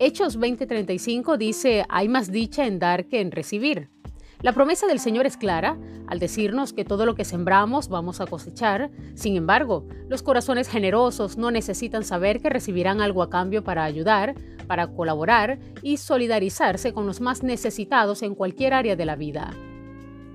Hechos 20:35 dice, hay más dicha en dar que en recibir. La promesa del Señor es clara al decirnos que todo lo que sembramos vamos a cosechar. Sin embargo, los corazones generosos no necesitan saber que recibirán algo a cambio para ayudar, para colaborar y solidarizarse con los más necesitados en cualquier área de la vida.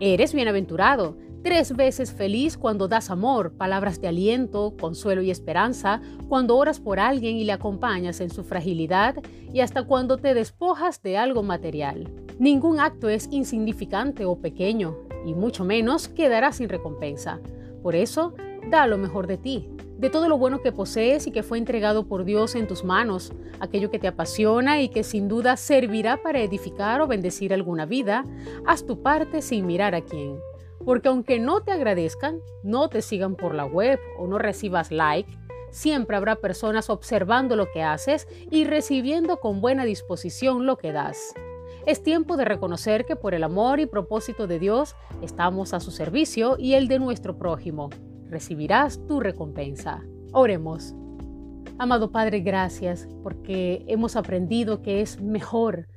Eres bienaventurado, tres veces feliz cuando das amor, palabras de aliento, consuelo y esperanza, cuando oras por alguien y le acompañas en su fragilidad y hasta cuando te despojas de algo material. Ningún acto es insignificante o pequeño, y mucho menos quedará sin recompensa. Por eso, da lo mejor de ti, de todo lo bueno que posees y que fue entregado por Dios en tus manos, aquello que te apasiona y que sin duda servirá para edificar o bendecir alguna vida, haz tu parte sin mirar a quién. Porque aunque no te agradezcan, no te sigan por la web o no recibas like, siempre habrá personas observando lo que haces y recibiendo con buena disposición lo que das. Es tiempo de reconocer que por el amor y propósito de Dios estamos a su servicio y el de nuestro prójimo. Recibirás tu recompensa. Oremos. Amado Padre, gracias porque hemos aprendido que es mejor.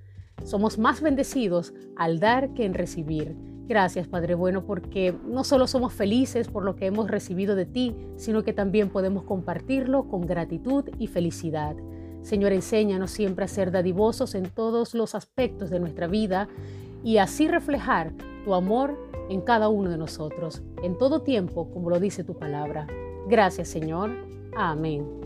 Somos más bendecidos al dar que en recibir. Gracias, Padre bueno, porque no solo somos felices por lo que hemos recibido de ti, sino que también podemos compartirlo con gratitud y felicidad. Señor, enséñanos siempre a ser dadivosos en todos los aspectos de nuestra vida y así reflejar tu amor en cada uno de nosotros, en todo tiempo, como lo dice tu palabra. Gracias, Señor. Amén.